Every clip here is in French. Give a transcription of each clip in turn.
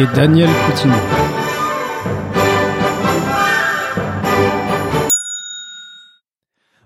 Et Daniel Coutinho.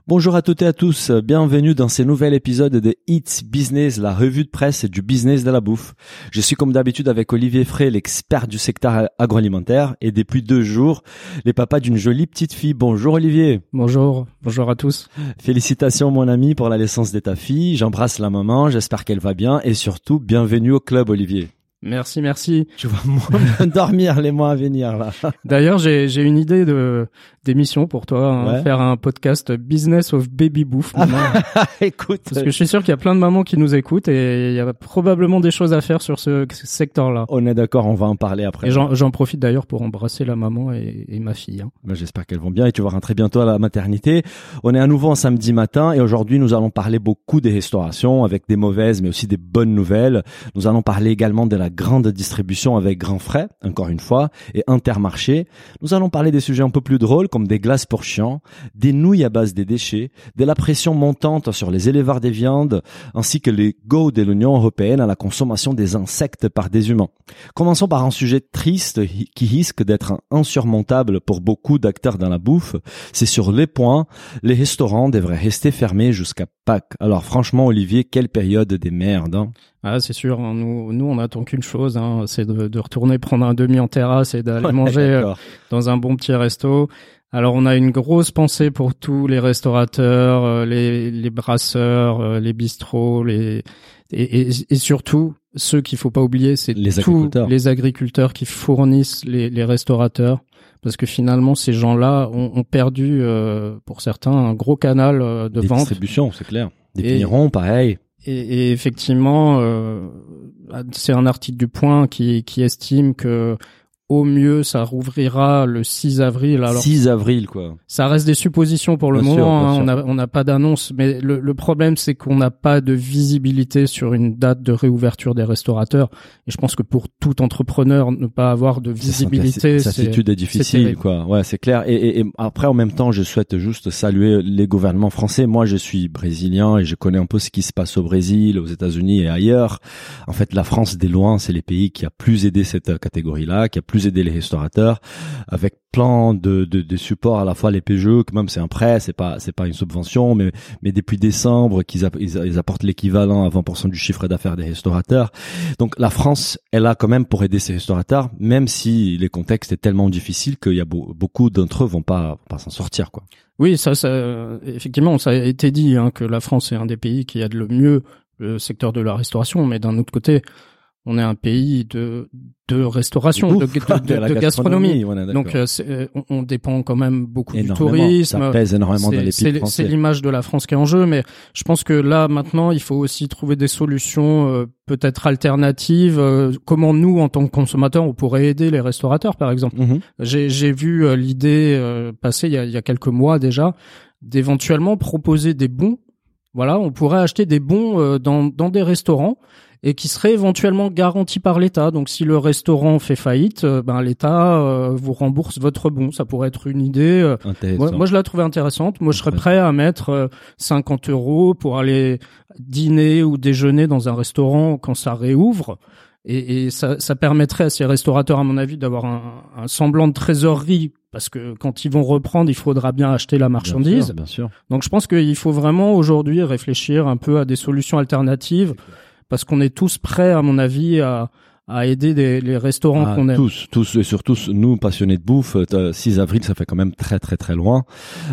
Bonjour à toutes et à tous, bienvenue dans ce nouvel épisode de It's Business, la revue de presse du business de la bouffe. Je suis comme d'habitude avec Olivier Frey, l'expert du secteur agroalimentaire, et depuis deux jours, les papas d'une jolie petite fille. Bonjour Olivier. Bonjour, bonjour à tous. Félicitations mon ami pour la naissance de ta fille. J'embrasse la maman, j'espère qu'elle va bien, et surtout, bienvenue au club Olivier. Merci, merci. Tu vas moins dormir les mois à venir là. D'ailleurs, j'ai j'ai une idée de d'émission pour toi, hein, Ouais. faire un podcast Business of Baby Bouffe. Ah. Écoute, Parce que je suis sûr qu'il y a plein de mamans qui nous écoutent et il y a probablement des choses à faire sur ce secteur-là. on est d'accord, on va en parler après. Et j'en profite d'ailleurs pour embrasser la maman et, et ma fille. hein. Ben, J'espère qu'elles vont bien et tu vas rentrer bientôt à la maternité. On est à nouveau en samedi matin et aujourd'hui nous allons parler beaucoup des restaurations avec des mauvaises mais aussi des bonnes nouvelles. Nous allons parler également de la grande distribution avec Grand Frais, encore une fois, et Intermarché. Nous allons parler des sujets un peu plus drôles comme des glaces pour chiens, des nouilles à base des déchets, de la pression montante sur les éleveurs des viandes, ainsi que les go de l'Union européenne à la consommation des insectes par des humains. Commençons par un sujet triste qui risque d'être insurmontable pour beaucoup d'acteurs dans la bouffe. C'est sur les points, les restaurants devraient rester fermés jusqu'à Pâques. Alors franchement, Olivier, quelle période des merdes. hein. Ah, c'est sûr. hein, Nous, nous, on attend qu'une chose, hein, c'est de, de retourner prendre un demi en terrasse et d'aller Ouais, manger euh, dans un bon petit resto. Alors on a une grosse pensée pour tous les restaurateurs, euh, les, les brasseurs, euh, les bistrots, les et, et, et surtout ceux qu'il faut pas oublier, c'est Les tous agriculteurs. les agriculteurs qui fournissent les, les restaurateurs, parce que finalement ces gens-là ont, ont perdu euh, pour certains un gros canal de Des vente. distributions, c'est clair. Des vignerons, pareil. Et, effectivement, euh, c'est un article du Point qui estime que au mieux ça rouvrira le 6 avril. Alors 6 avril, quoi. ça reste des suppositions pour le Bien moment. hein, on n'a pas d'annonce, mais le, le problème c'est qu'on n'a pas de visibilité sur une date de réouverture des restaurateurs. Et je pense que pour tout entrepreneur, ne pas avoir de visibilité, c'est attitude est difficile, quoi. Ouais, c'est clair. Et, et- et après, en même temps, je souhaite juste saluer les gouvernements français. Moi, je suis brésilien et je connais un peu ce qui se passe au Brésil, aux États-Unis et ailleurs. En fait, la France, des loin, c'est les pays qui a plus aidé cette catégorie-là, qui a plus aidé les restaurateurs, avec plein de, supports à la fois les PGE, que même c'est un prêt, c'est pas c'est pas une subvention, mais mais depuis décembre qu'ils ils, apportent l'équivalent à 20% du chiffre d'affaires des restaurateurs. Donc la France est là quand même pour aider ces restaurateurs, même si les contextes est tellement difficile qu'il y a beau- beaucoup d'entre eux vont pas vont pas s'en sortir quoi. Oui, ça, ça, effectivement, ça a été dit hein, que la France est un des pays qui aide le mieux le secteur de la restauration, mais d'un autre côté, on est un pays de de restauration, de, Bouffe, de- de- la de gastronomie. Donc, euh, euh, on, dépend quand même beaucoup du tourisme. ça pèse énormément dans C'est- les C'est pays c'est français. l'image de la France qui est en jeu, mais je pense que là maintenant, il faut aussi trouver des solutions euh, peut-être alternatives. euh, comment nous, en tant que consommateurs, on pourrait aider les restaurateurs, par exemple. Mhm. J'ai j'ai vu l'idée euh, passer il y, a, il y a quelques mois déjà d'éventuellement proposer des bons. Voilà, on pourrait acheter des bons euh, dans, dans des restaurants et qui seraient éventuellement garantis par l'État. Donc si le restaurant fait faillite, euh, ben l'État euh, vous rembourse votre bon. Ça pourrait être une idée. euh, moi, moi, je la trouvais intéressante. Moi, je serais prêt à mettre euh, 50 euros pour aller dîner ou déjeuner dans un restaurant quand ça réouvre. Et, et ça, ça permettrait à ces restaurateurs, à mon avis, d'avoir un, un semblant de trésorerie. Parce que quand ils vont reprendre, il faudra bien acheter la Bien marchandise. sûr, bien sûr. Donc je pense qu'il faut vraiment aujourd'hui réfléchir un peu à des solutions alternatives. Parce qu'on est tous prêts, à mon avis, à, à aider des- les restaurants Ah, qu'on aime. tous, tous et surtout nous passionnés de bouffe. euh, 6 avril, ça fait quand même très très très loin.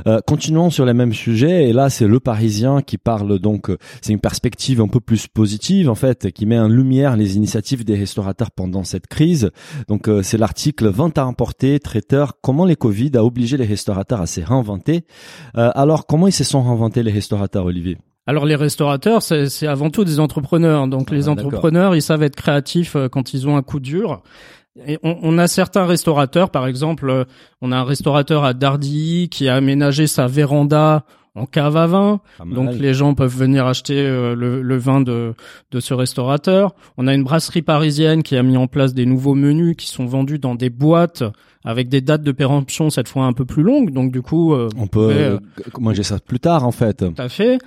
Euh, continuons sur les mêmes sujets et là c'est le Parisien qui parle donc. euh, C'est une perspective un peu plus positive en fait, qui met en lumière les initiatives des restaurateurs pendant cette crise. Donc euh, c'est l'article Vente à emporter, traiteur. Comment les Covid a obligé les restaurateurs à se réinventer. Euh, alors comment ils se sont réinventés les restaurateurs, Olivier? Alors les restaurateurs, c'est avant tout des entrepreneurs. Donc les Ah, entrepreneurs, ils savent être créatifs euh, quand ils ont un coup dur. Et on, on a certains restaurateurs, par exemple, euh, on a un restaurateur à Dardilly qui a aménagé sa véranda en cave à vin. Donc les gens peuvent venir acheter euh, le, le vin de, de ce restaurateur. On a une brasserie parisienne qui a mis en place des nouveaux menus qui sont vendus dans des boîtes avec des dates de péremption cette fois un peu plus longues. Donc du coup, euh, On peut euh, manger ça plus tard en fait. tout à fait.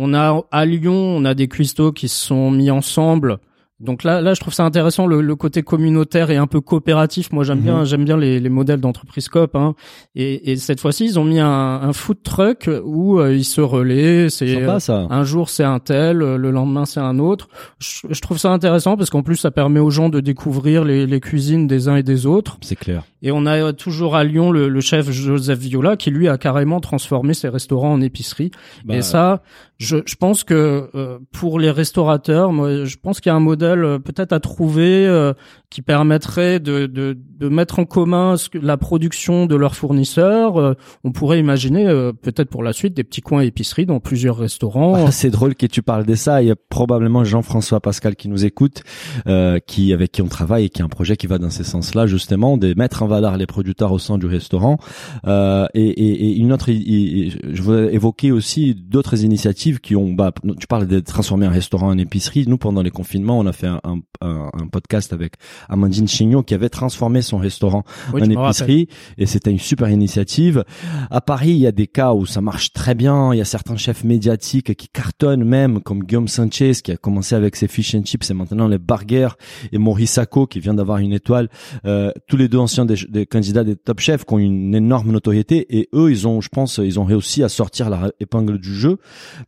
On a à Lyon, on a des cuistots qui se sont mis ensemble. Donc là, là, je trouve ça intéressant le, le côté communautaire et un peu coopératif. Moi, j'aime Mhm. bien, j'aime bien les, les modèles d'entreprise coop. Hein. Et, et cette fois-ci, ils ont mis un, un food truck où euh, ils se relaient. C'est euh, un jour c'est un tel, euh, le lendemain c'est un autre. Je, je trouve ça intéressant parce qu'en plus ça permet aux gens de découvrir les, les cuisines des uns et des autres. C'est clair. Et on a euh, toujours à Lyon le, le chef Joseph Viola qui lui a carrément transformé ses restaurants en épicerie. Bah, Et ça, je, je pense que euh, pour les restaurateurs, moi, je pense qu'il y a un modèle euh, peut-être à trouver euh, qui permettrait de, de, de mettre en commun la production de leurs fournisseurs. Euh, on pourrait imaginer peut-être pour la suite des petits coins épicerie dans plusieurs restaurants. C'est drôle que tu parles de ça. Il y a probablement Jean-François Pascal qui nous écoute, euh, qui avec qui on travaille et qui a un projet qui va dans ce sens-là, justement, de mettre en valeur les producteurs au sein du restaurant. Euh, et, et, et une autre, i- je voudrais évoquer aussi d'autres initiatives qui ont. Bah, tu parles de transformer un restaurant en épicerie. Nous, pendant les confinements, on a fait un, un, un- podcast avec Amandine Chignot qui avait transformé son restaurant Oui, en épicerie et c'était une super initiative. À Paris, il y a des cas où ça marche très bien. Il y a certains chefs médiatiques qui cartonnent même, comme Guillaume Sanchez qui a commencé avec ses fish and chips et maintenant les burgers et Maurice Sacco qui vient d'avoir une étoile. Euh, tous les deux anciens des, des candidats des top chefs qui ont une énorme notoriété et eux, ils ont, je pense, ils ont réussi à sortir la épingle du jeu.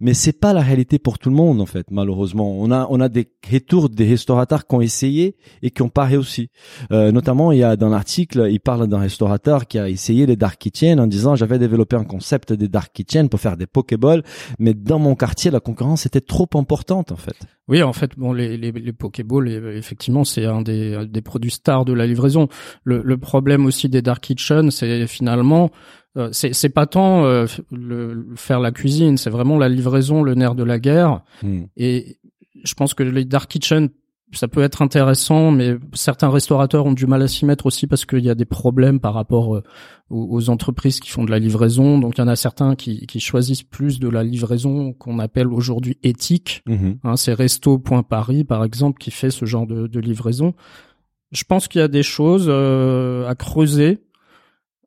Mais c'est pas la réalité pour tout le monde en fait, malheureusement. On a, on a des retours des restaurateurs qui ont essayé et qui ont pas réussi. Euh, notamment, il y a dans l'article, il parle d'un restaurateur qui a essayé les dark kitchen en disant j'avais développé un concept des dark kitchen pour faire des pokéballs, mais dans mon quartier, la concurrence était trop importante en fait. Oui, en fait, bon, les, les, les Pokéballs, euh, effectivement, c'est un des, des produits stars de la livraison. Le, le problème aussi des dark kitchen, c'est finalement, euh, c'est c'est pas tant euh, le, faire la cuisine, c'est vraiment la livraison, le nerf de la guerre. Hmm. Et je pense que les dark kitchen, ça peut être intéressant, mais certains restaurateurs ont du mal à s'y mettre aussi parce qu'il y a des problèmes par rapport euh, aux, entreprises qui font de la livraison. Donc, il y en a certains qui, qui choisissent plus de la livraison qu'on appelle aujourd'hui éthique. Mhm. Hein, c'est Resto.Paris, par exemple, qui fait ce genre de, de livraison. Je pense qu'il y a des choses euh, à creuser.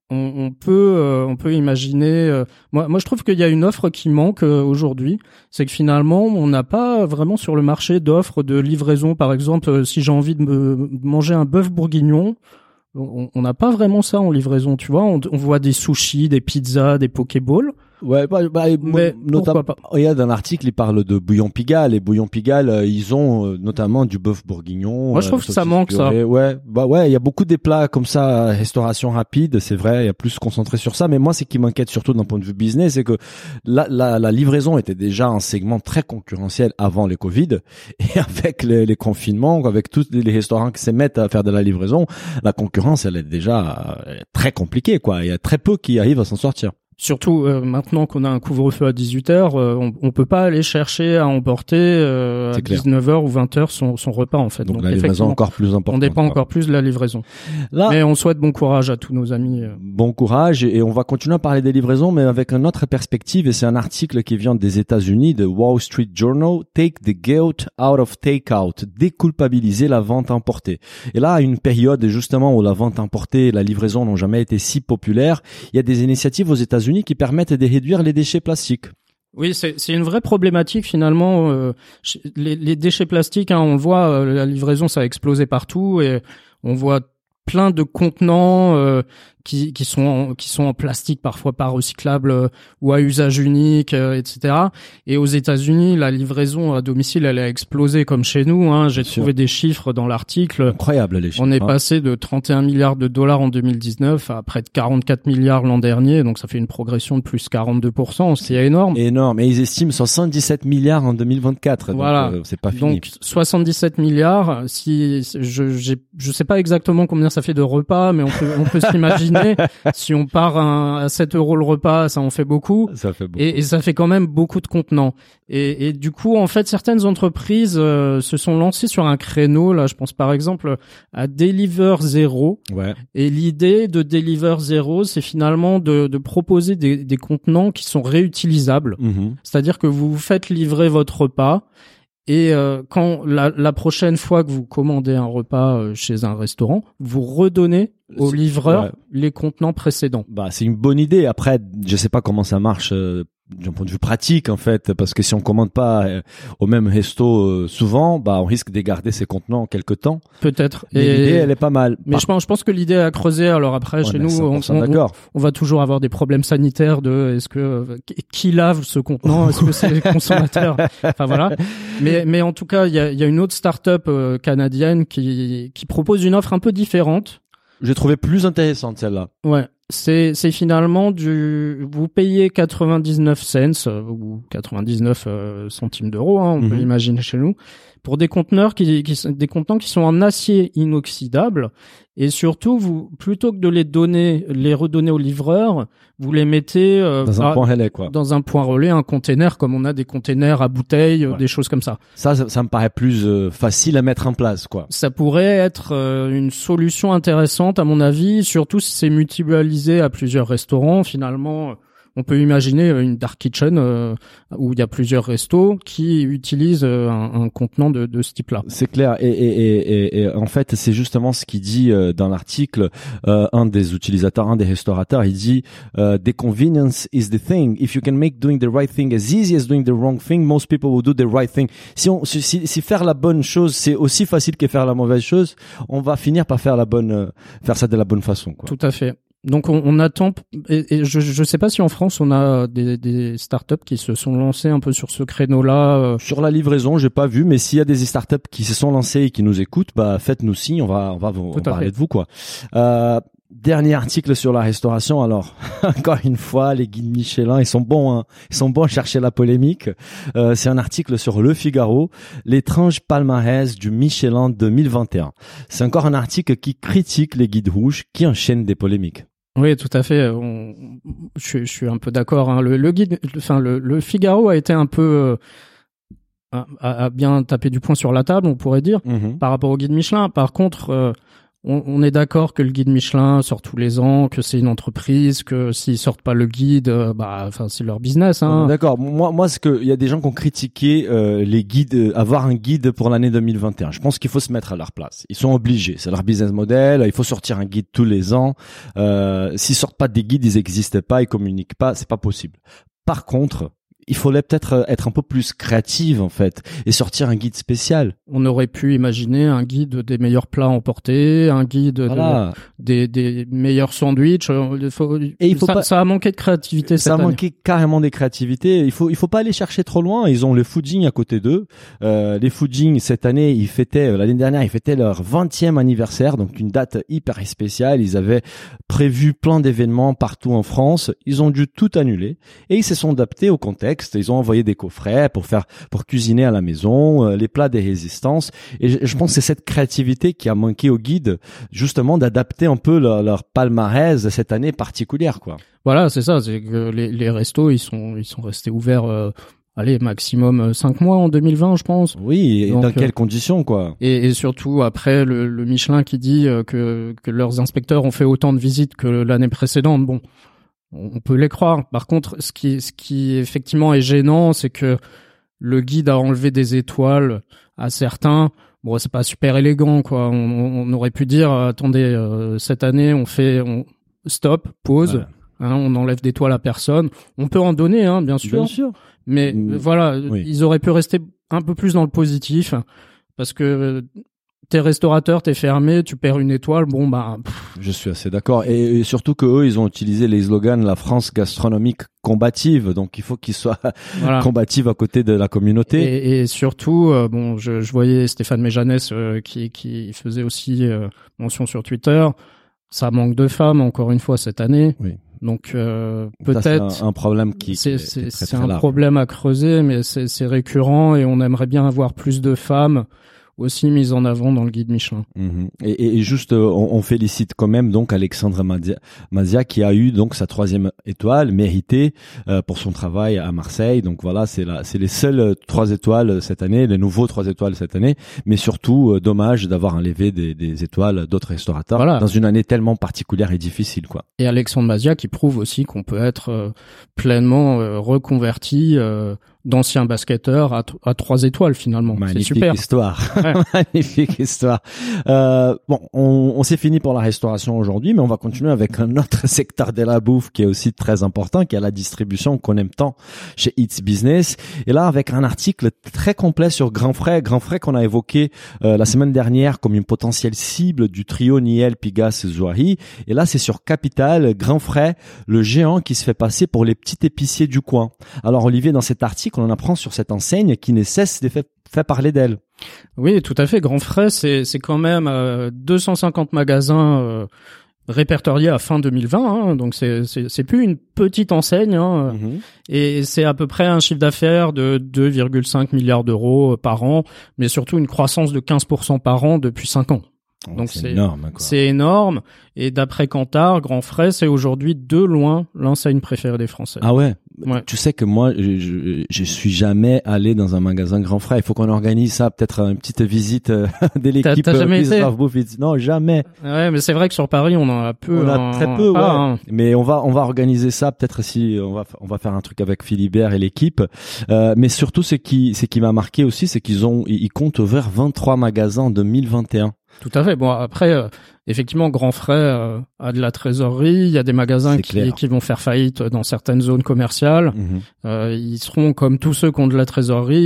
On, peut, euh, on peut imaginer. euh, moi, moi, je trouve qu'il y a une offre qui manque euh, aujourd'hui. C'est que finalement, on n'a pas vraiment sur le marché d'offres de livraison. Par exemple, euh, si j'ai envie de me manger un bœuf bourguignon, on n'a pas vraiment ça en livraison. Tu vois, on, on voit des sushis, des pizzas, des pokéballs. Ouais, bah, bah, Mais notamment, pas il y a dans l'article, il parle de bouillon Pigalle. Et bouillon Pigalle, euh, ils ont euh, notamment du bœuf bourguignon. Moi, je euh, trouve que ça manque, ça. Ouais, bah ouais, il y a beaucoup des plats comme ça, restauration rapide, c'est vrai, il y a plus concentré sur ça. Mais moi, ce qui m'inquiète surtout d'un point de vue business, c'est que la, la, la livraison était déjà un segment très concurrentiel avant les Covid. Et avec les, les confinements, avec tous les restaurants qui se mettent à faire de la livraison, la concurrence, elle est déjà très compliquée, quoi. Il y a très peu qui arrivent à s'en sortir. Surtout euh, maintenant qu'on a un couvre-feu à 18h, on, on peut pas aller chercher à emporter euh, à C'est clair. 19h ou 20h son, son repas en fait. Donc, la livraison encore plus importante. on dépend quoi. encore plus de la livraison. Là, Mais on souhaite bon courage à tous nos amis. euh. Bon courage et on va continuer à parler des livraisons mais avec une autre perspective et c'est un article qui vient des États-Unis de Wall Street Journal Take the guilt out of takeout déculpabiliser la vente emportée. Et là à une période justement où la vente emportée et la livraison n'ont jamais été si populaires, il y a des initiatives aux États-Unis qui permettent de réduire les déchets plastiques. Oui, c'est une vraie problématique finalement. euh, les, les déchets plastiques, hein, on le voit, euh, la livraison ça a explosé partout et on voit plein de contenants euh, qui, qui sont en, qui sont en plastique parfois pas recyclables euh, ou à usage unique, euh, etc. Et aux États-Unis, la livraison à domicile elle a explosé comme chez nous. Hein. J'ai sûr. trouvé des chiffres dans l'article. Incroyable les chiffres. On est hein. passé de 31 milliards de dollars en 2019 à près de 44 milliards l'an dernier, donc ça fait une progression de plus 42%, c'est énorme. énorme et ils estiment 77 milliards en 2024. Donc, Voilà. euh, c'est pas fini. Donc 77 milliards. Si je je sais pas exactement combien ça fait de repas, mais on peut, on peut s'imaginer si on part à 7 euros le repas, ça en fait beaucoup. Ça fait beaucoup. Et, et ça fait quand même beaucoup de contenants. Et, et du coup, en fait, certaines entreprises euh, se sont lancées sur un créneau. Là, je pense par exemple à Deliver Zero. Ouais. Et l'idée de Deliver Zero, c'est finalement de, de proposer des, des contenants qui sont réutilisables. Mhm. C'est-à-dire que vous vous faites livrer votre repas et euh, quand la, la prochaine fois que vous commandez un repas euh, chez un restaurant, vous redonnez au livreur ouais. les contenants précédents. Bah, c'est une bonne idée. Après, je sais pas comment ça marche euh, d'un point de vue pratique en fait, parce que si on commande pas euh, au même resto euh, souvent, bah, on risque de garder ces contenants quelque temps. Peut-être. Et- l'idée, elle est pas mal. Mais Par- je pense, je pense que l'idée à creuser. Alors après, Ouais, chez nous, on, 100% on- d'accord. on va toujours avoir des problèmes sanitaires de est-ce que euh, qui- lave ce contenant, est-ce que c'est les consommateurs? Enfin voilà. Mais mais en tout cas, il y a, y a une autre start-up canadienne qui qui propose une offre un peu différente. J'ai trouvé plus intéressante celle-là. Ouais, c'est c'est finalement du vous payez 99 cents euh, ou 99 euh, centimes d'euros, hein, on peut Mhm. l'imaginer chez nous, pour des conteneurs qui, qui des contenants qui sont en acier inoxydable et surtout vous plutôt que de les donner les redonner au livreur, vous les mettez euh, Dans un à- point relais, quoi. dans un point relais, un container comme on a des containers à bouteilles, Ouais. des choses comme ça. Ça, ça, ça me paraît plus euh, facile à mettre en place, quoi. Ça pourrait être euh, une solution intéressante à mon avis, surtout si c'est mutualisé à plusieurs restaurants. Finalement, on peut imaginer une dark kitchen euh, où il y a plusieurs restos qui utilisent euh, un, un contenant de, de ce type-là. C'est clair. Et, et, et, et, en fait, c'est justement ce qu'il dit euh, dans l'article. Euh, un des utilisateurs, un des restaurateurs, il dit euh, "The convenience is the thing. If you can make doing the right thing as easy as doing the wrong thing, most people will do the right thing." Si on, si, si si faire la bonne chose, c'est aussi facile que faire la mauvaise chose, on va finir par faire la bonne, euh, faire ça de la bonne façon, quoi. Tout à fait. Donc on, on attend et, et je je sais pas si en France on a des, des startups qui se sont lancées un peu sur ce créneau-là. euh, Sur la livraison, j'ai pas vu, mais s'il y a des startups qui se sont lancées et qui nous écoutent, bah faites-nous signe, on va on va vous parler de vous quoi. Euh, dernier article sur la restauration. Alors encore une fois, les guides Michelin, ils sont bons, hein. ils sont bons à chercher la polémique. Euh, c'est un article sur Le Figaro, l'étrange palmarès du Michelin 2021. C'est encore un article qui critique les guides rouges, qui enchaînent des polémiques. Oui, tout à fait. On- je, suis- je suis un peu d'accord. hein. Le, le guide, enfin le, le Figaro a été un peu euh, a, a bien tapé du poing sur la table, on pourrait dire, par rapport au guide Michelin. Par contre, euh, on, on est d'accord que le guide Michelin sort tous les ans, que c'est une entreprise, que s'ils sortent pas le guide, euh, bah, enfin c'est leur business. Hein. D'accord. Moi, moi, ce que il y a des gens qui ont critiqué euh, les guides, euh, avoir un guide pour l'année 2021. Je pense qu'il faut se mettre à leur place. Ils sont obligés. C'est leur business model. Il faut sortir un guide tous les ans. Euh, S'ils sortent pas des guides, ils existent pas, ils communiquent pas. C'est pas possible. Par contre, il fallait peut-être euh, être un peu plus créative en fait et sortir un guide spécial. On aurait pu imaginer un guide des meilleurs plats emportés, un guide de- des, des meilleurs sandwichs. Euh, il faut- Et il faut ça, pas- ça a manqué de créativité cette Ça année. manquait carrément des créativités. Il faut, il faut pas aller chercher trop loin. Ils ont le Fooding à côté d'eux. Euh, les Fooding cette année, ils fêtaient euh, l'année dernière, ils fêtaient leur 20e anniversaire, donc une date hyper spéciale. Ils avaient prévu plein d'événements partout en France. Ils ont dû tout annuler et ils se sont adaptés au contexte. Ils ont envoyé des coffrets pour faire, pour cuisiner à la maison, euh, les plats des résistances. Et je, je pense que c'est cette créativité qui a manqué au guide, justement, d'adapter un peu leur, leur palmarès cette année particulière, quoi. Voilà, c'est ça. C'est que les, les restos, ils sont, ils sont restés ouverts. euh, allez, maximum 5 mois en 2020, je pense. Oui, et Donc, dans euh, quelles conditions, quoi? Et, et surtout après le, le Michelin qui dit euh, que, que leurs inspecteurs ont fait autant de visites que l'année précédente. Bon, on peut les croire. Par contre, ce qui, ce qui effectivement est gênant, c'est que le guide a enlevé des étoiles à certains. Bon, c'est pas super élégant, quoi. On, aurait pu dire, attendez, euh, cette année, on fait, on stop, pause. Voilà. hein, on enlève d'étoiles à personne. On peut en donner, hein, bien sûr. Bien sûr. Mais voilà, Oui. ils auraient pu rester un peu plus dans le positif parce que euh, t'es restaurateur, t'es fermé, tu perds une étoile, bon bah pff, Je suis assez d'accord. Et, et surtout que eux, ils ont utilisé les slogans la France gastronomique combative. Donc, il faut qu'ils soient voilà. combatifs à côté de la communauté. Et, et surtout, euh, bon, je, je voyais Stéphane Méjanès euh, qui, qui faisait aussi euh, mention sur Twitter. Ça manque de femmes encore une fois cette année. Oui. Donc euh, peut-être un, problème qui, c'est un large. problème à creuser, mais c'est récurrent et on aimerait bien avoir plus de femmes aussi mise en avant dans le guide Michelin. Mhm. Et, et, juste, euh, on, on, félicite quand même donc Alexandre Mazia, Mazia, qui a eu donc sa troisième étoile méritée euh, pour son travail à Marseille. Donc voilà, c'est là, c'est les seules trois étoiles cette année, les nouveaux trois étoiles cette année. Mais surtout, euh, dommage d'avoir enlevé des, des étoiles d'autres restaurateurs voilà. dans une année tellement particulière et difficile, quoi. Et Alexandre Mazia qui prouve aussi qu'on peut être euh, pleinement reconverti d'anciens basketteurs à, à, trois étoiles finalement. C'est super. histoire. Ouais. Magnifique histoire. Euh, bon, on, on s'est fini pour la restauration aujourd'hui, mais on va continuer avec un autre secteur de la bouffe qui est aussi très important, qui est la distribution qu'on aime tant chez Eats Business. Et là, avec un article très complet sur Grand Frais, Grand Frais qu'on a évoqué euh, la semaine dernière comme une potentielle cible du trio Niel, Pigas, Zouahi. Et là, c'est sur Capital, Grand Frais, le géant qui se fait passer pour les petits épiciers du coin. Alors Olivier, dans cet article, qu'on en apprend sur cette enseigne qui ne cesse de faire, faire parler d'elle. Oui, tout à fait. Grand Frais, c'est quand même euh, 250 magasins euh, répertoriés à fin 2020. Hein, donc c'est plus une petite enseigne. Hein, Mhm. Et c'est à peu près un chiffre d'affaires de 2,5 milliards d'euros par an, mais surtout une croissance de 15% par an depuis 5 ans. Donc c'est énorme. C'est énorme. Et d'après Kantar, Grand Frais, c'est aujourd'hui de loin l'enseigne préférée des Français. Ah ouais. Ouais. Tu sais que moi, je, je, je suis jamais allé dans un magasin Grand Frais. Il faut qu'on organise ça, peut-être une petite visite euh, de l'équipe. t'as jamais euh, été? Bouffe Eats. Non, jamais. Ouais, mais c'est vrai que sur Paris, on en a peu. On a hein. très peu, ouais. Hein. Mais on va on va organiser ça peut-être si on va on va faire un truc avec Philibert et l'équipe. Euh, mais surtout ce qui ce qui m'a marqué aussi, c'est qu'ils ont ils comptent ouvrir 23 magasins en 2021. Tout à fait. Bon, après, euh, effectivement, Grand Frais euh, a de la trésorerie. Il y a des magasins qui, qui vont faire faillite dans certaines zones commerciales. Euh, ils seront comme tous ceux qui ont de la trésorerie.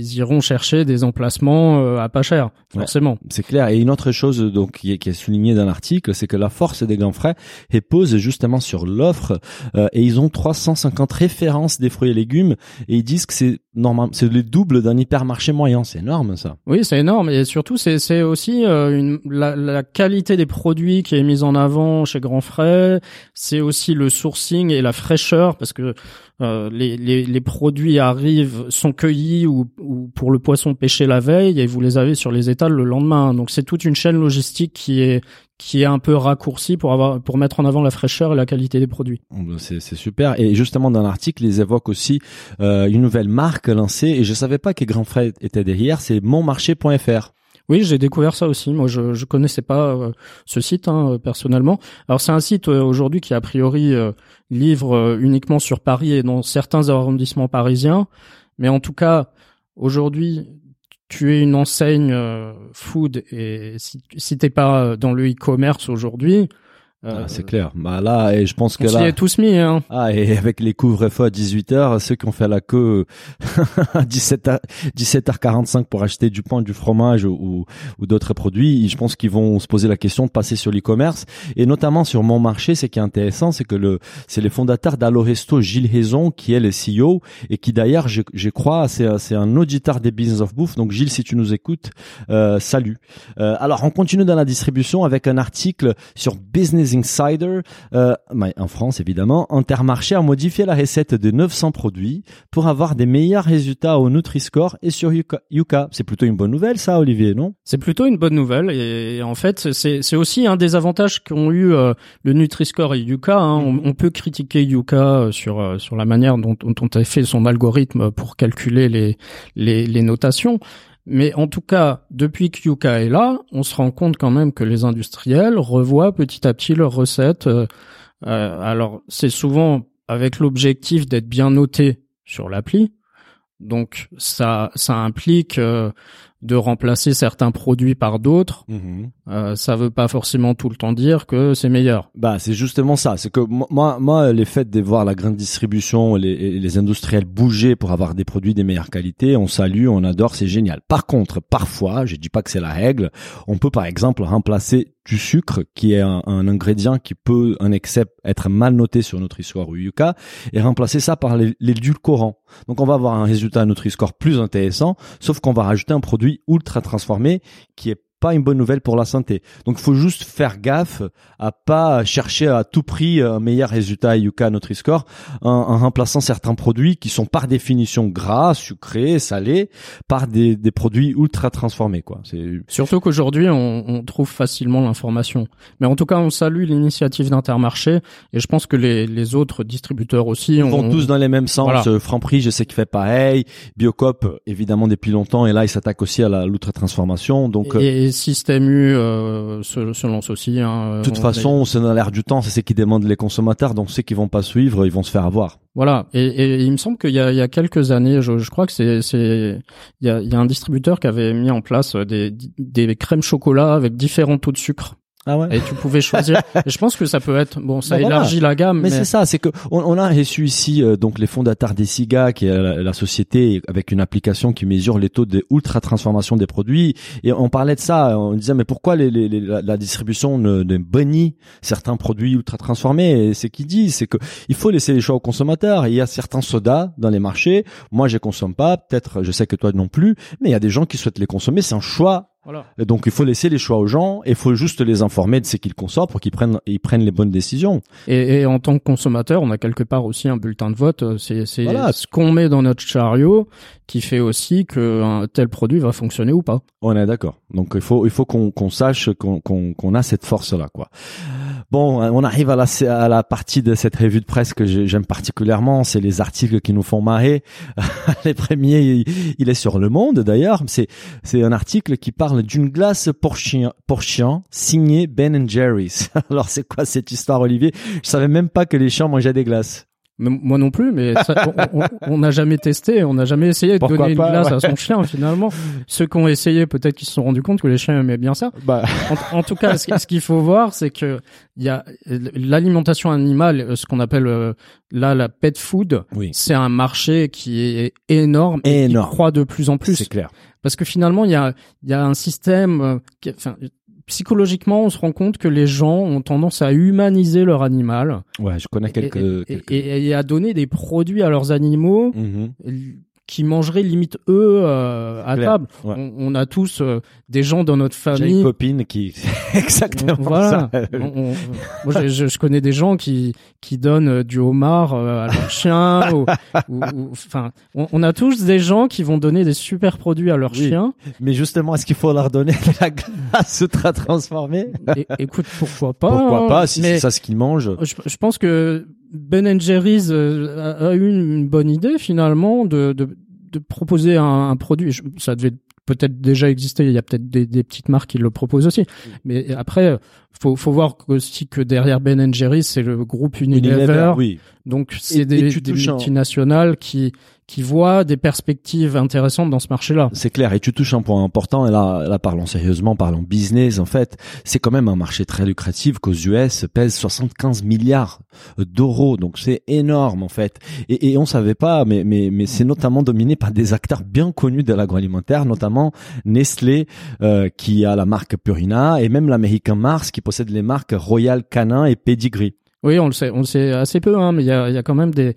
Ils iront chercher des emplacements euh, à pas cher, Ouais. forcément. C'est clair. Et une autre chose donc qui est, qui est soulignée dans l'article, c'est que la force des grands frais repose justement sur l'offre. euh, et ils ont 350 références des fruits et légumes. Et ils disent que c'est normal, c'est le double d'un hypermarché moyen. C'est énorme ça. Oui, c'est énorme. Et surtout, c'est c'est aussi euh, une, la, la qualité des produits qui est mise en avant chez Grand Frais. C'est aussi le sourcing et la fraîcheur, parce que euh, les, produits arrivent, sont cueillis ou, ou pour le poisson pêché la veille, et vous les avez sur les étals le lendemain. Donc c'est toute une chaîne logistique qui est qui est un peu raccourcie pour avoir pour mettre en avant la fraîcheur et la qualité des produits. Ben, C'est super. Et justement dans l'article, ils évoquent aussi euh, une nouvelle marque lancée. Et je savais pas que Grand Frais était derrière. C'est monmarché.fr. Oui, j'ai découvert ça aussi. Moi, je je connaissais pas euh, ce site hein, euh, personnellement. Alors, c'est un site euh, aujourd'hui qui a priori livre uniquement sur Paris et dans certains arrondissements parisiens. Mais en tout cas, aujourd'hui, tu es une enseigne food et si, si t'es pas dans le e-commerce aujourd'hui, Ah, c'est clair. Bah là, et je pense que on s'y là. est tous mis. Hein. Ah, et avec les couvre-feux à 18h, ceux qui ont fait la queue à 17h, 17h45 pour acheter du pain, du fromage ou, ou d'autres produits, je pense qu'ils vont se poser la question de passer sur l'e-commerce. Et notamment sur mon marché, ce qui est intéressant, c'est que le, c'est les fondateurs d'Alloresto, Gilles Hézon, qui est le CEO et qui d'ailleurs, je, je crois, c'est, c'est un auditeur des Business of Bouffe. Donc Gilles, si tu nous écoutes, euh, salut. Euh, alors, on continue dans la distribution avec un article sur Business Insider, euh, mais en France évidemment. Intermarché a modifié la recette de 900 produits pour avoir des meilleurs résultats au Nutri-Score et sur Yuka. C'est plutôt une bonne nouvelle ça, Olivier, non? C'est plutôt une bonne nouvelle et, en fait c'est aussi un des avantages qu'ont eu euh, le Nutri-Score et Yuka. Hein. On, peut critiquer Yuka euh, sur euh, sur la manière dont, dont on a fait son algorithme pour calculer les, les notations. Mais en tout cas, depuis que Yuka est là, on se rend compte quand même que les industriels revoient petit à petit leurs recettes. Euh, euh, alors c'est souvent avec l'objectif d'être bien noté sur l'appli. Donc ça ça implique euh, de remplacer certains produits par d'autres. Euh, ça veut pas forcément tout le temps dire que c'est meilleur. Bah, c'est justement ça. C'est que mo- moi, moi, les faits de voir la grande distribution, les, et les industriels bouger pour avoir des produits des meilleures qualités, on salue, on adore, c'est génial. Par contre, parfois, je dis pas que c'est la règle, on peut par exemple remplacer du sucre, qui est un, un ingrédient qui peut, un excès, être mal noté sur Nutri-Score ou Yuka, et remplacer ça par les- l'édulcorant. Donc, on va avoir un résultat Nutri-Score plus intéressant, sauf qu'on va rajouter un produit ultra transformé qui est pas une bonne nouvelle pour la santé. Donc, il faut juste faire gaffe à pas chercher à tout prix un meilleur résultat à Yuka Nutri-Score en, en remplaçant certains produits qui sont par définition gras, sucrés, salés, par des, des produits ultra transformés, quoi. C'est Surtout qu'aujourd'hui, on, on trouve facilement l'information. Mais en tout cas, on salue l'initiative d'Intermarché et je pense que les, les autres distributeurs aussi Ils ont, vont tous dans les mêmes sens. Voilà. Euh, Franprix, je sais qu'il fait pareil. Biocop, évidemment, depuis longtemps. Et là, il s'attaque aussi à la l'ultra-transformation. Donc, et Système U euh, se, se lance aussi. Hein, de toute On- façon, c'est dans l'air du temps. C'est ce qui demandent les consommateurs. Donc, ceux qui vont pas suivre, ils vont se faire avoir. Voilà. Et, et il me semble qu'il y a, il y a quelques années, je, je crois que c'est, c'est, il y a, il y a un distributeur qui avait mis en place des, des crèmes chocolat avec différents taux de sucre. Ah ouais. Et tu pouvais choisir. et je pense que ça peut être, bon, ça Bah voilà. élargit la gamme. Mais, Mais, c'est ça, c'est que on, on a reçu ici euh, donc les fondateurs des SIGA, qui est la, la société avec une application qui mesure les taux de ultra transformation des produits. Et on parlait de ça, on disait mais pourquoi les, les- les- la, la distribution ne, ne bannit certains produits ultra transformés Et c'est qu'ils disent, c'est que il faut laisser les choix aux consommateurs. Il y a certains sodas dans les marchés. Moi, je consomme pas. Peut-être, je sais que toi non plus. Mais il y a des gens qui souhaitent les consommer. C'est un choix voilà. et Donc il faut laisser les choix aux gens et il faut juste les informer de ce qu'ils consomment pour qu'ils prennent ils prennent les bonnes décisions. Et, et en tant que consommateur, on a quelque part aussi un bulletin de vote. Euh, C'est, c'est Voilà. ce qu'on met dans notre chariot qui fait aussi que un tel produit va fonctionner ou pas. On est d'accord. Donc il faut il faut qu'on qu'on sache qu'on qu'on qu'on a cette force là quoi. Bon, on arrive à la à la partie de cette revue de presse que j'ai- j'aime particulièrement, c'est les articles qui nous font marrer. les premiers, il, il est sur Le Monde d'ailleurs. C'est c'est un article qui parle d'une glace pour chien signée Ben Jerry's. Alors c'est quoi cette histoire, Olivier? Je savais même pas que les chiens mangeaient des glaces. Moi non plus, mais ça, on- n'a jamais testé, on n'a jamais essayé de Pourquoi donner une glace ouais. à son chien finalement. Ceux qui ont essayé, peut-être qu'ils se sont rendus compte que les chiens aimaient bien ça. Bah En, en tout cas, ce, qu'il faut voir, c'est que il y a l'alimentation animale, euh, ce qu'on appelle euh, là la pet food. oui, C'est un marché qui est énorme et Énorme. qui croît de plus en plus. c'est clair. Parce que finalement, il y a, il y a un système, euh, qui, enfin, psychologiquement, on se rend compte que les gens ont tendance à humaniser leur animal Ouais, je connais quelques. et, quelques- et- et à donner des produits à leurs animaux Mhm. Qui mangeraient limite eux euh, à Clair. table. Ouais. On, on a tous euh, des gens dans notre J'ai une famille. copine qui exactement Voilà. ça. On- on- moi, je, connais des gens qui qui donnent euh, du homard euh, à leur chien. ou, enfin, on, a tous des gens qui vont donner des super produits à leur Oui. chien. Mais justement, est-ce qu'il faut leur donner de la glace ultra transformée? Écoute, pourquoi pas Pourquoi hein, pas si c'est ça ce qu'ils mangent? je, je pense que Ben Jerry's euh, a, a eu une bonne idée finalement de de, de proposer un, un produit. Je- ça devait peut-être déjà exister. Il y a peut-être des, des petites marques qui le proposent aussi. Mais après, faut faut voir aussi que derrière Ben Jerry's, c'est le groupe Unilever. oui. Donc c'est des, multinationales qui qui voient des perspectives intéressantes dans ce marché-là. C'est clair, et tu touches un point important, et là, là parlons sérieusement, parlons business, en fait, c'est quand même un marché très lucratif qu'aux US pèse 75 milliards d'euros, donc c'est énorme en fait. Et, et on savait pas, mais, mais, mais c'est notamment dominé par des acteurs bien connus de l'agroalimentaire, notamment Nestlé, euh, qui a la marque Purina, et même l'américain Mars, qui possède les marques Royal Canin et Pedigree. Oui, on le sait, on le sait assez peu, hein, mais il y a, il y a quand même des,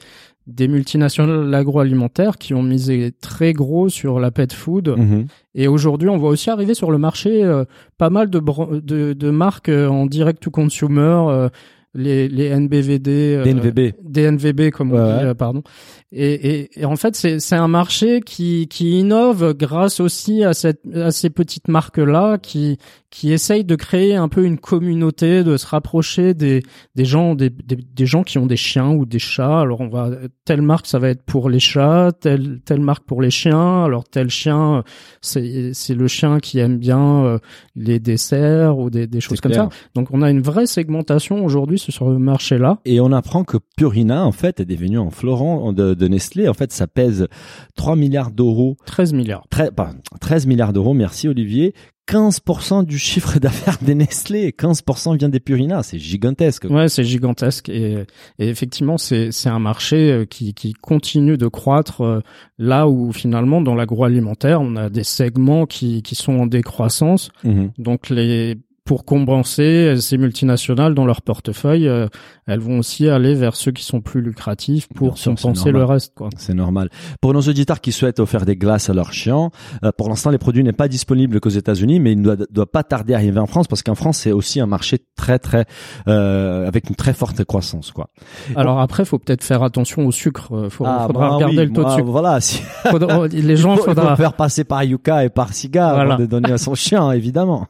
des multinationales agroalimentaires qui ont misé très gros sur la pet food. Mhm. Et aujourd'hui, on voit aussi arriver sur le marché euh, pas mal de, bran- de, de marques euh, en direct to consumer, euh, les, les NBVD, euh, DNVB. DNVB comme on dit, ouais. euh, pardon. Et, et, et en fait, c'est c'est un marché qui qui innove grâce aussi à cette à ces petites marques là qui qui essayent de créer un peu une communauté, de se rapprocher des des gens des, des des gens qui ont des chiens ou des chats. Alors on va telle marque ça va être pour les chats, telle telle marque pour les chiens. Alors tel chien c'est c'est le chien qui aime bien euh, les desserts ou des des choses comme ça. Donc on a une vraie segmentation aujourd'hui sur le marché là. Et on apprend que Purina, en fait, est devenu un florent de, de Nestlé. En fait, ça pèse 3 milliards d'euros 13 milliards. Très- pardon, 13 milliards d'euros, merci Olivier. 15% du chiffre d'affaires des Nestlé, 15% vient des Purina, c'est gigantesque. Ouais, c'est gigantesque et, et effectivement c'est c'est un marché euh, qui qui continue de croître euh, là où finalement dans l'agroalimentaire on a des segments qui qui sont en décroissance Mhm. donc les pour compenser ces multinationales dans leur portefeuille, euh, elles vont aussi aller vers ceux qui sont plus lucratifs pour sûr, compenser le reste. Quoi. C'est normal. Pour nos auditeurs qui souhaitent offrir des glaces à leurs chiens, euh, pour l'instant, les produits n'est pas disponible qu'aux États-Unis, mais il ne doit, doit pas tarder à arriver en France parce qu'en France, c'est aussi un marché très, très, euh, avec une très forte croissance, quoi. Alors après, faut peut-être faire attention au sucre. Euh, Faut, Ah, faudra moi, regarder oui, le taux de sucre. Voilà, si, Faudra- les il gens, faut, il faut faudra. faire passer par Yuka et par Siga Voilà. avant de donner à son chien, évidemment.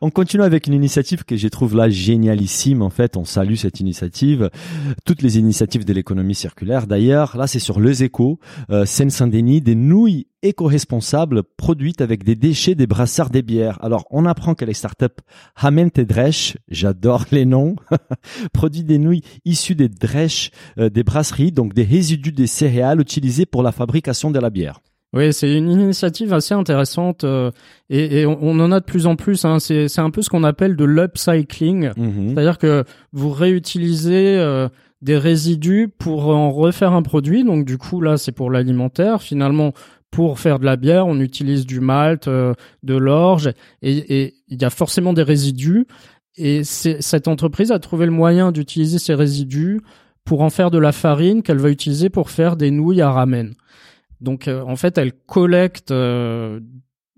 On continue avec une initiative que je trouve là génialissime. En fait, on salue cette initiative. Toutes les initiatives de l'économie circulaire. D'ailleurs, là, c'est sur Les Échos, euh, Seine-Saint-Denis, des nouilles éco-responsables produites avec des déchets des brassards des bières. Alors, on apprend que les startups Hamen et Dresch, j'adore les noms, produit des nouilles issues des drèches euh, des brasseries, donc des résidus des céréales utilisés pour la fabrication de la bière. Oui, c'est une initiative assez intéressante euh, et, et on, on en a de plus en plus. Hein. C'est un peu ce qu'on appelle de l'upcycling. Mhm. C'est-à-dire que vous réutilisez euh, des résidus pour en refaire un produit. Donc du coup là, c'est pour l'alimentaire. Finalement, pour faire de la bière, on utilise du malt, euh, de l'orge, et il y a forcément des résidus. Et cette entreprise a trouvé le moyen d'utiliser ces résidus pour en faire de la farine qu'elle va utiliser pour faire des nouilles à ramen. Donc euh, en fait, elle collecte euh,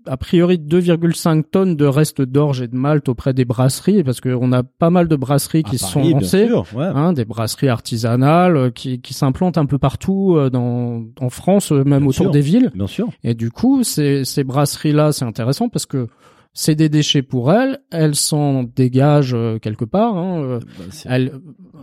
a priori 2,5 tonnes de restes d'orge et de malt auprès des brasseries, parce qu'on a pas mal de brasseries qui se sont lancées, sûr, ouais. hein, des brasseries artisanales euh, qui, qui s'implantent un peu partout euh, dans, en France, euh, même Bien autour sûr. des villes. Bien sûr. Et du coup, ces, ces brasseries-là, c'est intéressant parce que c'est des déchets pour elles, elles s'en dégagent euh, quelque part. Hein, euh, C'est elles,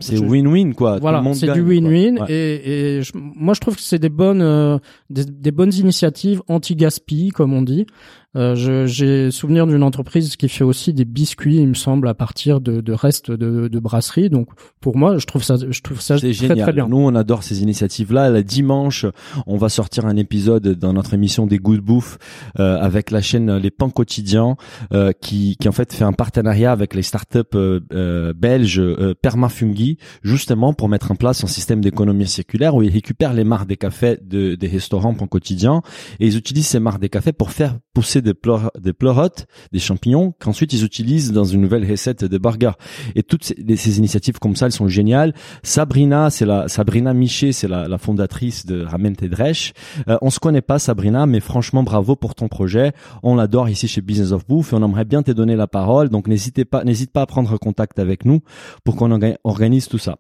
c'est win-win quoi. Voilà, c'est du win-win Ouais. et, et je- moi je trouve que c'est des bonnes euh, des, des bonnes initiatives anti-gaspi comme on dit. Euh, J'ai souvenir d'une entreprise qui fait aussi des biscuits, il me semble, à partir de, de restes de, de brasserie. Donc pour moi, je trouve ça, je trouve ça très génial. très bien. Nous, on adore ces initiatives-là. Le dimanche, on va sortir un épisode dans notre émission des Goûts de bouffe euh, avec la chaîne Les Pains Quotidiens, euh, qui, qui en fait fait un partenariat avec les startups euh, euh, belges euh, Permafungi, justement pour mettre en place un système d'économie circulaire où ils récupèrent les marques des cafés de, des restaurants Pains Quotidiens et ils utilisent ces marques des cafés pour faire pousser des, pleur, des pleurotes, des champignons qu'ensuite ils utilisent dans une nouvelle recette de burger. Et toutes ces, ces initiatives comme ça, elles sont géniales. Sabrina, c'est la Sabrina Miché, c'est la, la fondatrice de Ramen Tedresh. Euh, on se connaît pas Sabrina, mais franchement bravo pour ton projet. On l'adore ici chez Business of Bouffe et on aimerait bien te donner la parole. Donc n'hésitez pas, n'hésite pas à prendre contact avec nous pour qu'on orga- organise tout ça.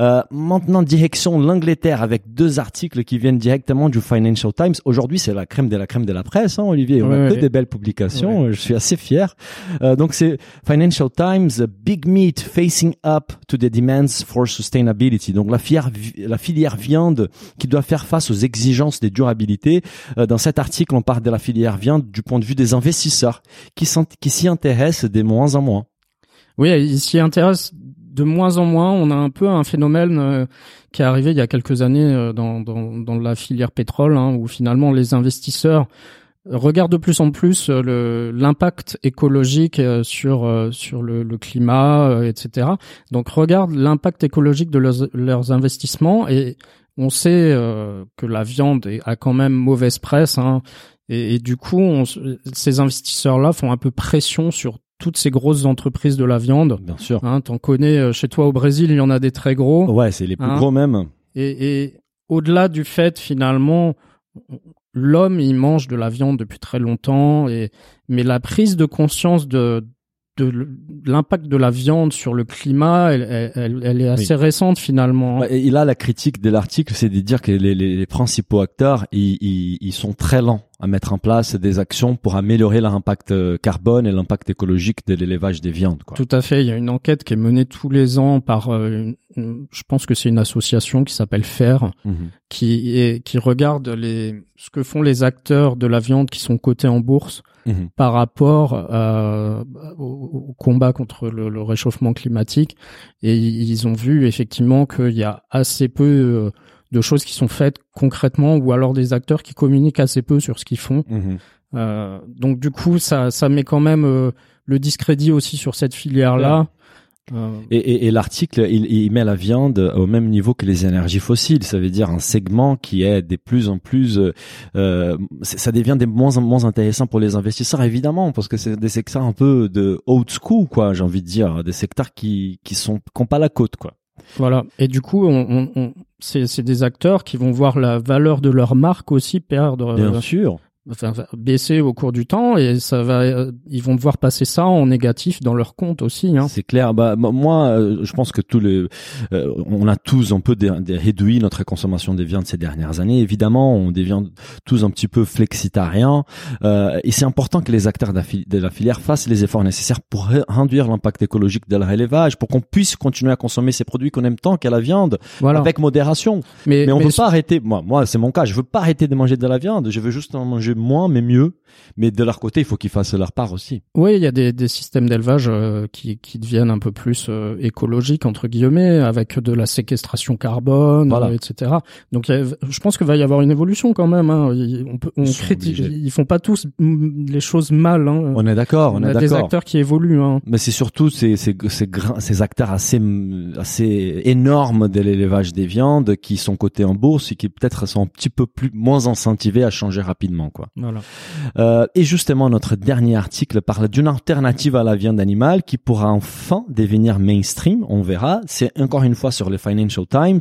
Euh, maintenant direction l'Angleterre avec deux articles qui viennent directement du Financial Times. Aujourd'hui c'est la crème de la crème de la presse, hein, Olivier. On Ouais, a que ouais. Des belles publications. Je suis assez fier. Euh, donc c'est Financial Times, Big Meat facing up to the demands for sustainability. Donc la filière, vi- la filière viande qui doit faire face aux exigences des durabilités. Euh, dans cet article, on parle de la filière viande du point de vue des investisseurs qui s'en- qui s'y intéressent de moins en moins. Oui, ils s'y intéressent de moins en moins. On a un peu un phénomène euh, qui est arrivé il y a quelques années euh, dans, dans, dans la filière pétrole, hein, où finalement les investisseurs regardent de plus en plus euh, le l'impact écologique euh, sur euh, sur le, le climat, etc. Donc regardent l'impact écologique de leurs, leurs investissements et on sait euh, que la viande a quand même mauvaise presse. Hein, et, et du coup, on ces investisseurs-là font un peu pression sur toutes ces grosses entreprises de la viande. Bien sûr. Hein, T'en connais chez toi au Brésil, il y en a des très gros. Ouais, c'est les plus Hein gros même. Et, et au-delà du fait, finalement, l'homme, il mange de la viande depuis très longtemps. Et mais la prise de conscience de de l'impact de la viande sur le climat, elle, elle, elle- est assez récente finalement. hein. Et là, la critique de l'article, c'est de dire que les, les, les principaux acteurs, ils, ils, ils sont très lents à mettre en place des actions pour améliorer leur impact euh, carbone et l'impact écologique de l'élevage des viandes. Quoi. Tout à fait. Il y a une enquête qui est menée tous les ans par, euh, une- je pense que c'est une association qui s'appelle FAIR, Mhm. qui est, qui regarde les, ce que font les acteurs de la viande qui sont cotés en bourse Mhm. par rapport euh, au, au combat contre le, le réchauffement climatique. Et ils ont vu effectivement qu'il y a assez peu euh, de choses qui sont faites concrètement ou alors des acteurs qui communiquent assez peu sur ce qu'ils font. Mhm. Euh, donc du coup, ça, ça met quand même euh, le discrédit aussi sur cette filière-là. Euh, Et, et, et l'article, il, il met la viande au même niveau que les énergies fossiles. Ça veut dire un segment qui est de plus en plus, euh, ça devient de moins en moins intéressant pour les investisseurs, évidemment, parce que c'est des secteurs un peu de old school, quoi. J'ai envie de dire, des secteurs qui qui sont qui ont pas la côte, quoi. Voilà. Et du coup, on, on- c'est des acteurs qui vont voir la valeur de leur marque aussi perdre, Bien euh, sûr. Enfin baisser au cours du temps, et ça va, euh, ils vont devoir passer ça en négatif dans leur compte aussi. Hein. C'est clair. Bah, moi, euh, je pense que tous les, euh, on a tous un peu des, des réduit notre consommation des viandes ces dernières années. Évidemment, on devient tous un petit peu flexitariens. Euh, et c'est important que les acteurs de la, filière fassent les efforts nécessaires pour ré- réduire l'impact écologique de leur élevage, pour qu'on puisse continuer à consommer ces produits qu'on aime tant qu'à la viande, Voilà. avec modération. mais Mais on mais peut pas arrêter. Moi, moi, c'est mon cas. Je veux pas arrêter de manger de la viande. Je veux juste en manger moins, mais mieux. Mais de leur côté, il faut qu'ils fassent leur part aussi. Oui, il y a des, des systèmes d'élevage euh, qui, qui deviennent un peu plus euh, écologiques entre guillemets, avec de la séquestration carbone, Voilà. euh, etc. Donc, a- je pense qu'il va y avoir une évolution quand même. Hein. Ils- On peut, on Ils critique, ils font pas tous mm, les choses mal. Hein. On est d'accord. On, On est a des acteurs qui évoluent. Hein. Mais c'est surtout ces, ces, ces, ces acteurs assez, assez énormes de l'élevage des viandes qui sont cotés en bourse et qui peut-être sont un petit peu plus moins incentivés à changer rapidement, quoi. Voilà. Euh, et justement, notre dernier article parle d'une alternative à la viande animale qui pourra enfin devenir mainstream. On verra. C'est encore une fois sur le Financial Times.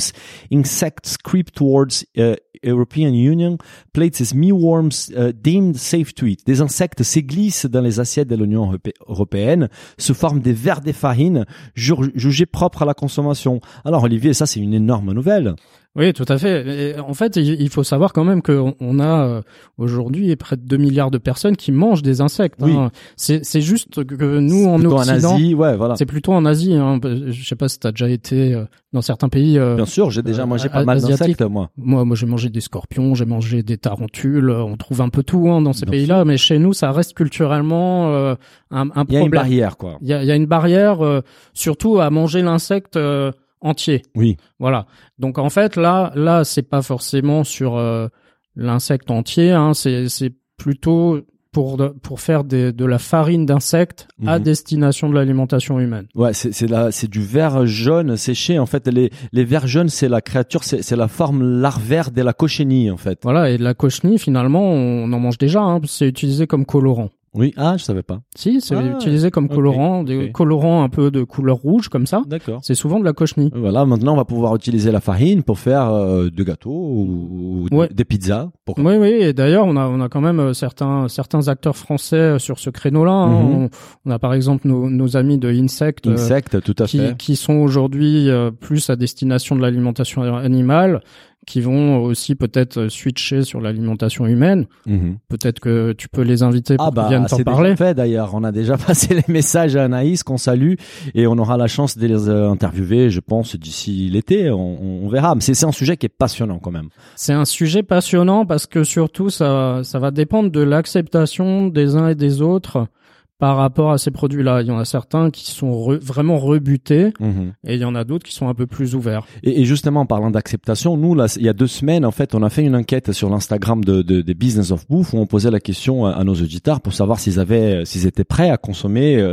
Insects creep towards uh, European Union. Plates as mealworms uh, deemed safe to eat. Des insectes s'églissent dans les assiettes de l'Union europé- européenne, sous forme des vers des farines, ju- jugés propres à la consommation. Alors Olivier, ça c'est une énorme nouvelle. Oui, tout à fait. Et en fait, il faut savoir quand même qu'on on a euh, aujourd'hui près de 2 milliards de personnes qui mangent des insectes. Oui. hein. C'est juste que nous, en Plutôt Occident, en Asie, ouais, voilà. c'est plutôt en Asie. Hein. Je sais pas si tu as déjà été euh, dans certains pays. euh, Bien sûr, j'ai déjà euh, mangé a- pas mal d'insectes, moi. Moi, moi, j'ai mangé des scorpions, j'ai mangé des tarentules. On trouve un peu tout hein, dans ces pays-là, mais chez nous, ça reste culturellement euh, un, un Il y a une problème. barrière, quoi. Il y a, y a une barrière, euh, surtout à manger l'insecte euh, entier. Oui. Voilà. Donc en fait, là, là, c'est pas forcément sur euh, l'insecte entier. Hein, c'est c'est plutôt pour de- pour faire des, de la farine d'insectes à Mhm. destination de l'alimentation humaine. Ouais, c'est c'est c'est du verre jaune séché en fait les les vers jaunes c'est la créature c'est c'est la forme larvaire de la cochenille en fait. Voilà. Et de la cochenille, finalement, on en mange déjà. Hein, c'est utilisé comme colorant. Oui, ah, je savais pas. Si, c'est Ah, utilisé comme colorant, des colorants un peu de couleur rouge comme ça. D'accord. C'est souvent de la cochenille. Voilà, maintenant on va pouvoir utiliser la farine pour faire euh, des gâteaux ou, ou Ouais. des pizzas. Pourquoi Oui, oui. Et d'ailleurs, on a, on a quand même euh, certains, certains acteurs français euh, sur ce créneau-là. hein. Mhm. on, on a par exemple nos, nos amis de Insect, euh, Insectes, tout à qui, fait. qui sont aujourd'hui euh, plus à destination de l'alimentation animale, qui vont aussi peut-être switcher sur l'alimentation humaine. Mhm. Peut-être que tu peux les inviter pour Ah qu'ils viennent bah t'en parler. déjà fait d'ailleurs. On a déjà passé les messages à Anaïs qu'on salue et on aura la chance de les euh, interviewer, je pense, d'ici l'été. On, on verra. Mais c'est c'est un sujet qui est passionnant quand même. C'est un sujet passionnant parce que surtout ça, ça va dépendre de l'acceptation des uns et des autres par rapport à ces produits-là. Il y en a certains qui sont re- vraiment rebutés Mhm. et il y en a d'autres qui sont un peu plus ouverts. Et, et justement, en parlant d'acceptation, nous, là, il y a deux semaines, en fait, on a fait une enquête sur l'Instagram de, de, des Business of Bouffe où on posait la question à, à nos auditeurs pour savoir s'ils avaient, s'ils étaient prêts à consommer euh,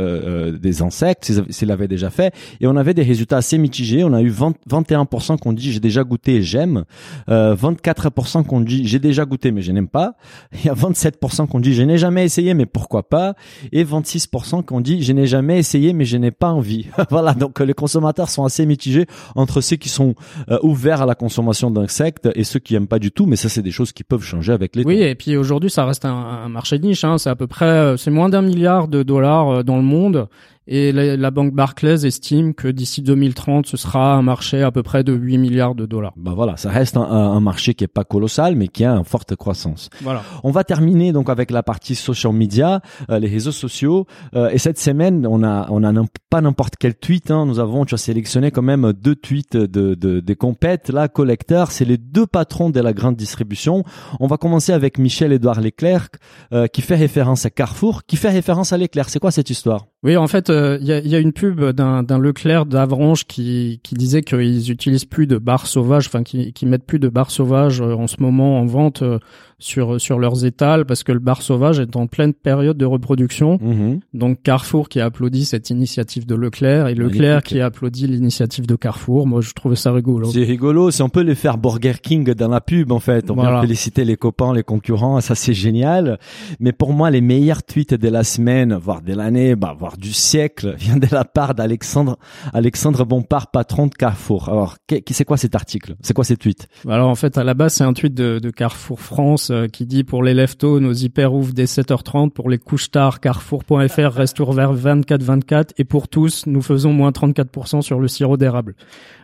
euh, des insectes, s'ils avaient- s'ils l'avaient déjà fait. Et on avait des résultats assez mitigés. On a eu 20, 21% qu'on dit j'ai déjà goûté et j'aime, euh, 24% qu'on dit j'ai déjà goûté mais je n'aime pas. Il y a 27% qu'on dit je n'ai jamais essayé mais pourquoi pas. Et 26% qu'on dit je n'ai jamais essayé mais je n'ai pas envie. voilà, donc euh, les consommateurs sont assez mitigés entre ceux qui sont euh, ouverts à la consommation d'insectes et ceux qui aiment pas du tout, mais ça c'est des choses qui peuvent changer avec les Oui, temps. et puis aujourd'hui, ça reste un, un marché de niche. Hein. C'est à peu près, euh, c'est moins d'un milliard de dollars dans le monde. Et la, la banque Barclays estime que d'ici 2030, ce sera un marché à peu près de 8 milliards de dollars. Bah voilà, ça reste un, un- marché qui est pas colossal, mais qui a une forte croissance. Voilà. On va terminer donc avec la partie social media, euh, les réseaux sociaux. Euh, et cette semaine, on a on a pas n'importe quel tweet. Hein. Nous avons, tu as sélectionné quand même deux tweets de, de des compètes. Là, collecteurs, c'est les deux patrons de la grande distribution. On va commencer avec Michel Édouard Leclerc, euh, qui fait référence à Carrefour, qui fait référence à Leclerc. C'est quoi cette histoire? Oui, en fait, euh, il y, a, une pub d'un, Leclerc d'Avranches qui, disait qu'ils utilisent plus de barres sauvages, enfin qui mettent plus de barres sauvages euh, en ce moment en vente euh, sur sur leurs étals parce que le bar sauvage est en pleine période de reproduction. Mhm. Donc Carrefour qui a applaudi cette initiative de Leclerc et Leclerc qui a applaudi l'initiative de Carrefour. Moi, je trouvais ça rigolo. C'est rigolo, c'est on peut les faire Burger King dans la pub en fait. On Voilà. vient féliciter les copains, les concurrents, ça c'est génial. Mais pour moi, les meilleurs tweets de la semaine, voire de l'année, bah, voire du siècle, viennent de la part d'Alexandre Alexandre Bompard, patron de Carrefour. Alors, qu'est- c'est quoi cet article? C'est quoi ces tweets? Alors en fait, à la base, c'est un tweet de, de Carrefour France euh, qui dit pour les leftos, nos hyper ouvrent dès 7h30, pour les couches tard, carrefour.fr reste ouvert 24-24 et pour tous, nous faisons moins 34% sur le sirop d'érable.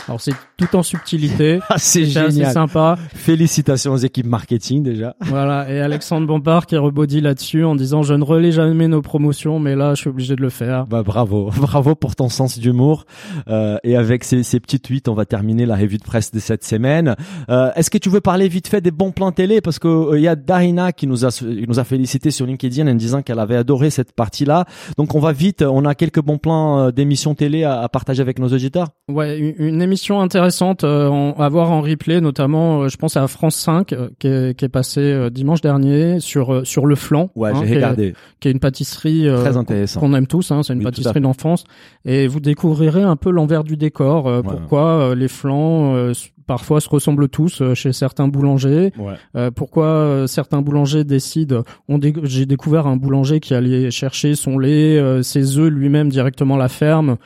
Alors c'est tout en subtilité. Ah, c'est C'est génial. sympa. Félicitations aux équipes marketing déjà. Voilà. Et Alexandre Bompard qui rebondit là-dessus en disant je ne relais jamais nos promotions, mais là, je suis obligé de le faire. Bah bravo, bravo pour ton sens d'humour. Euh, et avec ces, ces petits tweets, on va terminer la revue de presse de cette semaine. Euh, Est-ce que tu veux parler vite fait des bons plans télé? Parce que euh, il y a Darina qui nous a qui nous a félicité sur LinkedIn en disant qu'elle avait adoré cette partie-là. Donc on va vite, on a quelques bons plans euh, d'émissions télé à, à partager avec nos auditeurs. Ouais, une, une émission intéressante euh, en- à voir en replay, notamment, euh, je pense à France 5 euh, qui est, qui est passé euh, dimanche dernier sur euh, sur le flanc, Ouais, hein, j'ai est, regardé. qui est une pâtisserie euh, Très intéressant. qu'on aime tous. Hein, c'est une Oui, pâtisserie d'enfance, et vous découvrirez un peu l'envers du décor. euh, Ouais. Pourquoi euh, les flancs euh, s- parfois se ressemblent tous euh, chez certains boulangers. Ouais. Euh, pourquoi euh, certains boulangers décident on dé- J'ai découvert un boulanger qui allait chercher son lait, euh, ses œufs lui-même directement à la ferme.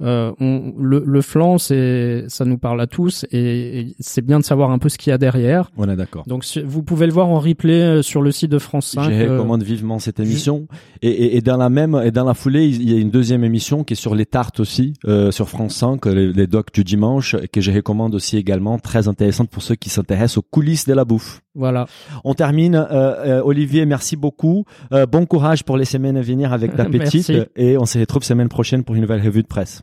Euh, on, le, le flan, c'est ça nous parle à tous et, et c'est bien de savoir un peu ce qu'il y a derrière. On est d'accord. Donc si- vous pouvez le voir en replay euh, sur le site de France 5. Je euh, recommande vivement cette émission. Et, et, et dans la même et dans la foulée, il y a une deuxième émission qui est sur les tartes aussi euh, sur France 5, les, les docs du dimanche, que je recommande aussi également, très intéressante pour ceux qui s'intéressent aux coulisses de la bouffe. voilà. On termine. Euh, euh, Olivier, merci beaucoup. Euh, bon courage pour les semaines à venir avec ta petite. Et on se retrouve semaine prochaine pour une nouvelle revue de presse.